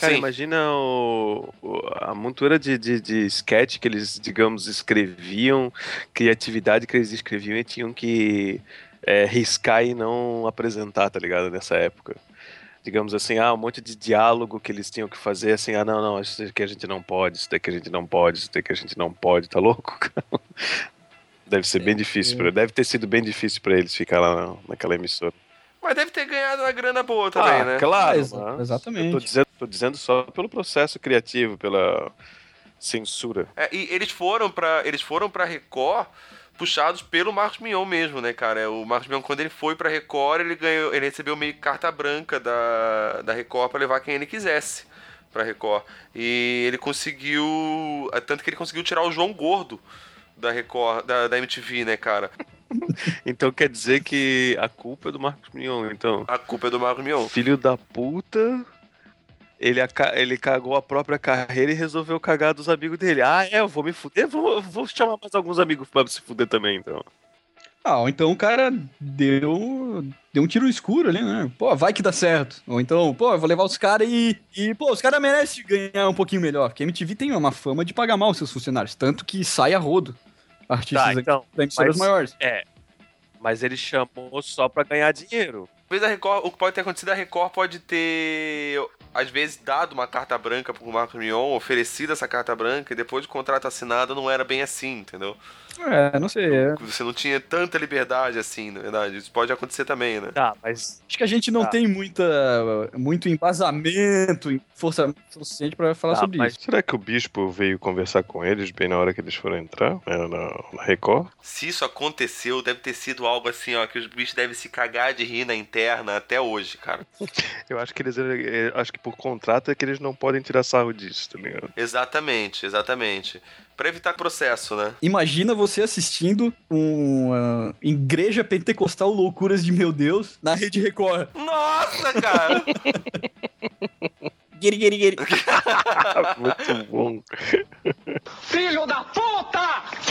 Cara, Sim. imagina o, o- a montura de, de, de sketch que eles, digamos, escreviam, criatividade que eles escreviam e tinham que é, riscar e não apresentar, tá ligado? Nessa época. Digamos assim, ah, um monte de diálogo que eles tinham que fazer, assim, ah, não, não, isso daqui a gente não pode, isso daqui a gente não pode, isso daqui a gente não pode, tá louco? cara? Deve ser bem difícil, pra, deve ter sido bem difícil pra eles ficar lá na- naquela emissora. Mas deve ter ganhado uma grana boa também, ah, né? Claro, exa- mas exatamente. Eu tô dizendo, tô dizendo só pelo processo criativo, pela censura. É, e eles foram pra eles foram para Record puxados pelo Marcos Mion mesmo, né, cara? O Marcos Mion quando ele foi pra Record, ele ganhou, ele recebeu meio carta branca da, da Record pra levar quem ele quisesse pra Record. E ele conseguiu, tanto que ele conseguiu tirar o João Gordo da Record, da, da MTV, né, cara? Então quer dizer que a culpa é do Marcos Mion, então. A culpa é do Marcos Mion. Filho da puta. Ele, ele cagou a própria carreira e resolveu cagar dos amigos dele. Ah, é, eu vou me fuder, vou, vou chamar mais alguns amigos pra se fuder também, então. Ah, ou então o cara deu, deu um tiro escuro ali, né? Pô, vai que dá certo. Ou então, pô, eu vou levar os caras e, e. Pô, os caras merecem ganhar um pouquinho melhor. Porque a MTV tem uma fama de pagar mal seus funcionários. Tanto que sai a rodo artistas Tá, então, da emissoras mas- maiores. É. Mas ele chamou só pra ganhar dinheiro. Talvez a Record, o que pode ter acontecido, a Record pode ter, às vezes, dado uma carta branca pro Marcos Mion, oferecido essa carta branca, e depois do contrato assinado não era bem assim, entendeu? É, não sei. é. Você não tinha tanta liberdade assim, na verdade. Isso pode acontecer também, né? Tá, mas. Acho que a gente não Tá. tem muita, muito embasamento, força suficiente pra falar Tá, sobre mas isso. será que o bispo veio conversar com eles bem na hora que eles foram entrar? É, na, na Record? Se isso aconteceu, deve ter sido algo assim, ó, que os bichos devem se cagar de rir na interna até hoje, cara. Eu acho que eles. Acho que por contrato é que eles não podem tirar sarro disso, tá ligado? Exatamente, exatamente. Pra evitar processo, né? Imagina você assistindo um ah, Igreja Pentecostal Loucuras de Meu Deus na Rede Record. Nossa, cara! Guiri, guiri, guiri. Muito bom. Filho da puta!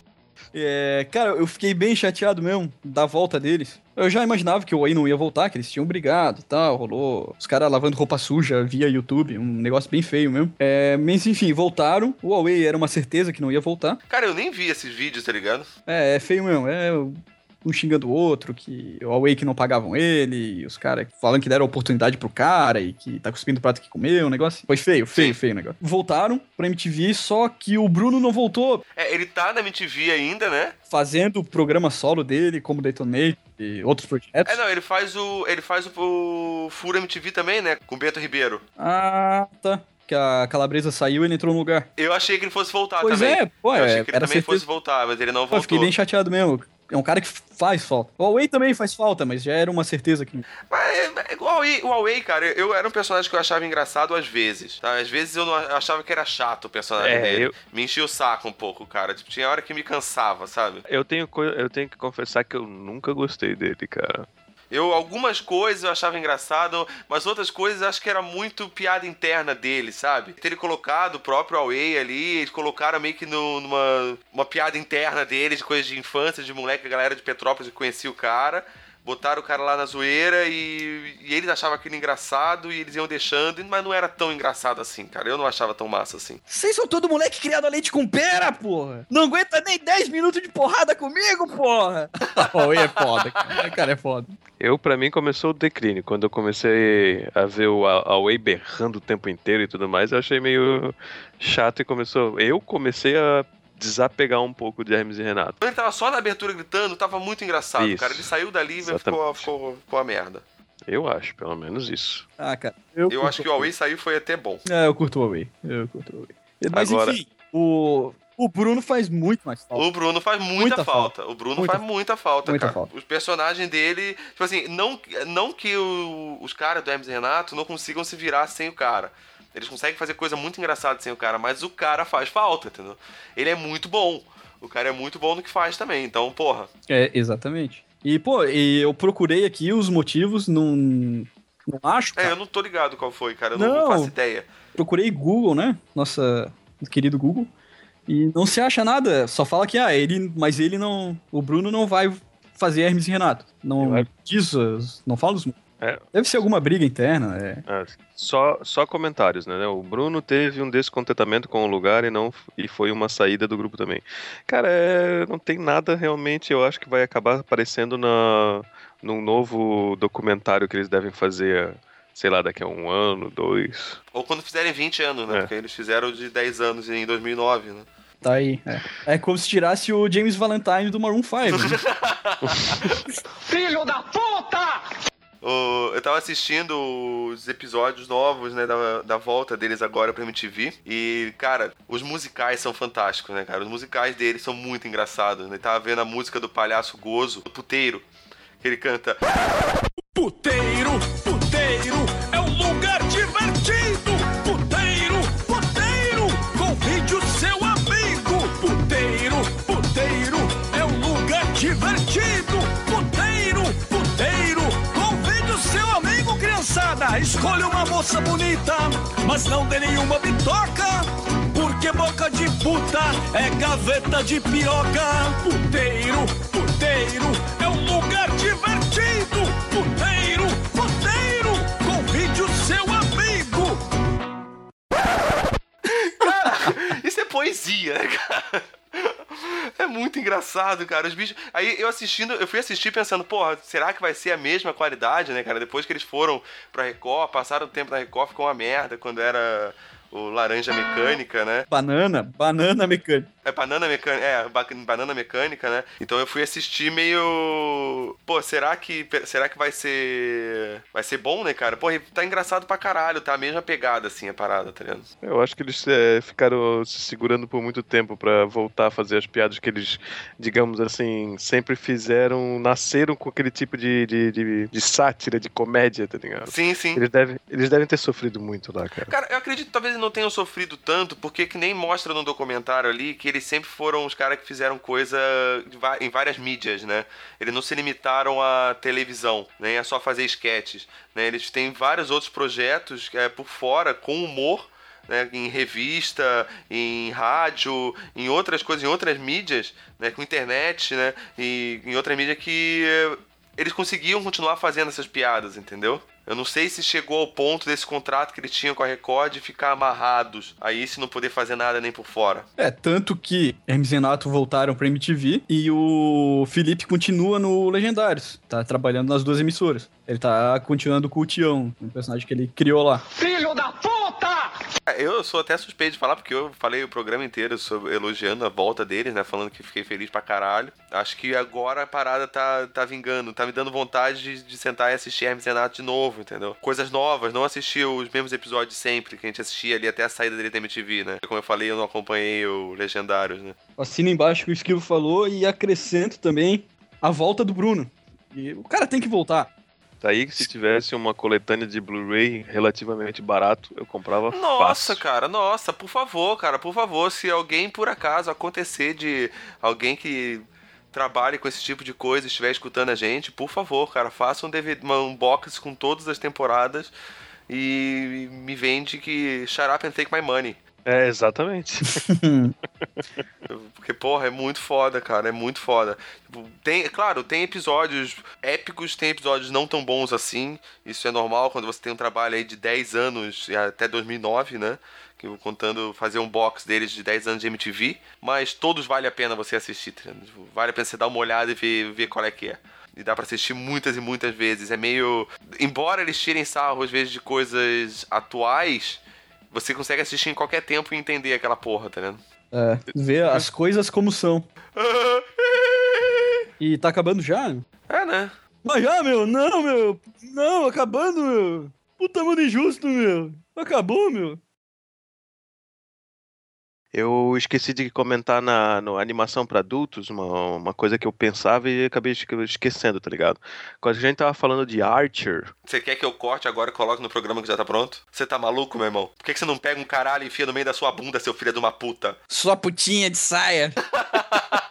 É, cara, eu fiquei bem chateado mesmo da volta deles. Eu já imaginava que o Way não ia voltar, que eles tinham brigado e tal, rolou os caras lavando roupa suja via YouTube, um negócio bem feio mesmo. É, mas enfim, voltaram. O Huawei era uma certeza que não ia voltar. Cara, eu nem vi esses vídeos, tá ligado? É, é feio mesmo. É um xingando o outro, que o Huawei que não pagavam ele, e os caras falando que deram oportunidade pro cara e que tá cuspindo o prato que comeu, um negócio. Foi feio, feio, feio o negócio. Voltaram pra MTV, só que o Bruno não voltou É, ele tá na MTV ainda, né? fazendo o programa solo dele, como Detonate e outros projetos. É, não, ele faz o. Ele faz o, o Fura MTV também, né? Com o Beto Ribeiro. Ah, tá. Que a Calabresa saiu e ele entrou no lugar. Eu achei que ele fosse voltar Pois também. é, pô, Eu achei é, que ele também certeza. fosse voltar, mas ele não Pô, eu fiquei voltou. bem chateado mesmo. É um cara que faz falta. O Huawei também faz falta, mas já era uma certeza que. Mas é, o Huawei, o Huawei, cara, eu era um personagem que eu achava engraçado às vezes, tá? Às vezes eu não eu achava que era chato o personagem É, dele. eu- Me enchia o saco um pouco, cara. Tipo, tinha hora que me cansava, sabe? Eu tenho, eu tenho que confessar que eu nunca gostei dele, cara. Eu, algumas coisas eu achava engraçado, mas outras coisas acho que era muito piada interna dele, sabe? Ter colocado o próprio Huawei ali, eles colocaram meio que no- numa uma piada interna dele, de coisas de infância, de moleque, a galera de Petrópolis que conhecia o cara. Botaram o cara lá na zoeira e, e eles achavam aquilo engraçado e eles iam deixando, mas não era tão engraçado assim, cara. Eu não achava tão massa assim. Vocês são todo moleque criado a leite com pera, porra! Não aguenta nem 10 minutos de porrada comigo, porra! o é foda, cara. Cara é foda. Eu, pra mim, começou o declínio. Quando eu comecei a ver o Away berrando o tempo inteiro e tudo mais, eu achei meio chato e começou. Eu comecei a desapegar um pouco de Hermes e Renato. Quando ele tava só na abertura gritando, tava muito engraçado, Isso. cara. Ele saiu dali e ficou, ficou, ficou a merda. Eu acho, pelo menos isso. Ah, cara. Eu, curto acho que o Huawei saiu foi até bom. É, eu curto o Huawei. Eu curto o Huawei. Mas Agora- enfim, o, o Bruno faz muito mais falta. O Bruno faz muita, Muita falta. falta. O Bruno Muita faz muita falta, Muita cara. falta. Os personagens dele, tipo assim, não, não que o- os caras do Hermes e Renato não consigam se virar sem o cara. Eles conseguem fazer coisa muito engraçada sem o cara, mas o cara faz falta, entendeu? Ele é muito bom. O cara é muito bom no que faz também. Então, porra. É, exatamente. E, pô, e eu procurei aqui os motivos, não, não acho. É, cara. eu não tô ligado qual foi, cara. Eu não, não faço ideia. Procurei Google, né? Nossa querido Google. E não se acha nada. Só fala que, ah, ele. Mas ele não. O Bruno não vai fazer Hermes e Renato. Não diz, não fala os. É. Deve ser alguma briga interna, é. É, só, só comentários, né? O Bruno teve um descontentamento com o lugar e não e foi uma saída do grupo também. Cara, é, não tem nada realmente, eu acho que vai acabar aparecendo na, num novo documentário que eles devem fazer, sei lá, daqui a um ano, dois. Ou quando fizerem 20 anos, né? É. Porque eles fizeram de 10 anos em 2009, né? Tá aí. É, é como se tirasse o James Valentine do Maroon 5. Né? Filho da puta! O- eu tava assistindo os episódios novos, né, da, da volta deles agora pra MTV. E, cara, os musicais são fantásticos, né, cara? Os musicais deles são muito engraçados, né? Tava vendo a música do Palhaço Gozo, do Puteiro, que ele canta. Puteiro, puteiro, Escolha uma moça bonita, mas não dê nenhuma bitoca. Porque boca de puta é gaveta de pioca. Puteiro, puteiro, é um lugar divertido. Puteiro, puteiro, convide o seu amigo. Isso é poesia, né, cara? É muito engraçado, cara. Os bichos. Aí eu assistindo, eu fui assistir pensando, porra, será que vai ser a mesma qualidade, né, cara? Depois que eles foram pra Record, passaram o tempo na Record, ficou uma merda quando era o Laranja Mecânica, né? Banana, banana mecânica. É banana mecânica, é, ba- banana mecânica, né? Então eu fui assistir meio. Pô, será que. Será que vai ser. Vai ser bom, né, cara? Pô, tá engraçado pra caralho, tá a mesma pegada, assim, a parada, tá ligado? Eu acho que eles é, ficaram se segurando por muito tempo pra voltar a fazer as piadas que eles, digamos assim, sempre fizeram, nasceram com aquele tipo de, de, de, de sátira, de comédia, tá ligado? Sim, sim. Eles devem, eles devem ter sofrido muito lá, cara. Cara, eu acredito que talvez eles não tenham sofrido tanto, porque que nem mostra no documentário ali que eles sempre foram os caras que fizeram coisa em várias mídias, né? Eles não se limitaram à televisão, nem a só fazer sketches, né? Eles têm vários outros projetos é, por fora, com humor, né, em revista, em rádio, em outras coisas, em outras mídias, né, com internet, né, e em outras mídias que eh, eles conseguiam continuar fazendo essas piadas, entendeu? Eu não sei se chegou ao ponto desse contrato que eles tinham com a Record de ficar amarrados a isso e não poder fazer nada nem por fora. É, tanto que Hermes e Renato voltaram pra MTV e o Felipe continua no Legendários. Tá trabalhando nas duas emissoras. Ele tá continuando com o Tião, um personagem que ele criou lá. Filho da puta! Eu sou até suspeito de falar, porque eu falei o programa inteiro sobre, elogiando a volta deles, né? Falando que fiquei feliz pra caralho. Acho que agora a parada tá, tá vingando, tá me dando vontade de, de sentar e assistir Hermes Renato de novo, entendeu? Coisas novas, não assistir os mesmos episódios sempre, que a gente assistia ali até a saída dele da MTV, né? Como eu falei, eu não acompanhei o Legendários, né? Assina embaixo que o Esquivo falou e acrescento também a volta do Bruno. E o cara tem que voltar. Daí que se tivesse uma coletânea de Blu-ray relativamente barato, eu comprava Nossa, fácil. cara, nossa, por favor, cara, por favor, se alguém por acaso acontecer de alguém que trabalhe com esse tipo de coisa estiver escutando a gente, por favor, cara, faça um, DVD, um box com todas as temporadas e me vende que shut up and take my money. É, exatamente. Porque, porra, é muito foda, cara. É muito foda. Tipo, Tem, claro, tem episódios épicos, tem episódios não tão bons assim. Isso é normal quando você tem um trabalho aí de 10 anos, até 2009, né? Contando fazer um box deles de 10 anos de MTV. Mas todos vale a pena você assistir, tá? Tipo, Vale a pena você dar uma olhada e ver, ver qual é que é. E dá pra assistir muitas e muitas vezes. É meio. Embora eles tirem sarro às vezes de coisas atuais, você consegue assistir em qualquer tempo e entender aquela porra, tá ligado? É, ver as coisas como são. E tá acabando já? É, né? Mas já, meu, não, meu. Não, acabando, meu. Puta mundo injusto, meu. Acabou, meu. Eu esqueci de comentar na no animação pra adultos uma, uma coisa que eu pensava e acabei esque- esquecendo, tá ligado? Quando a gente tava falando de Archer, Você quer que eu corte agora e coloque no programa que já tá pronto? Você tá maluco, meu irmão? Por que, que você não pega um caralho e enfia no meio da sua bunda, seu filho de uma puta? Sua putinha de saia.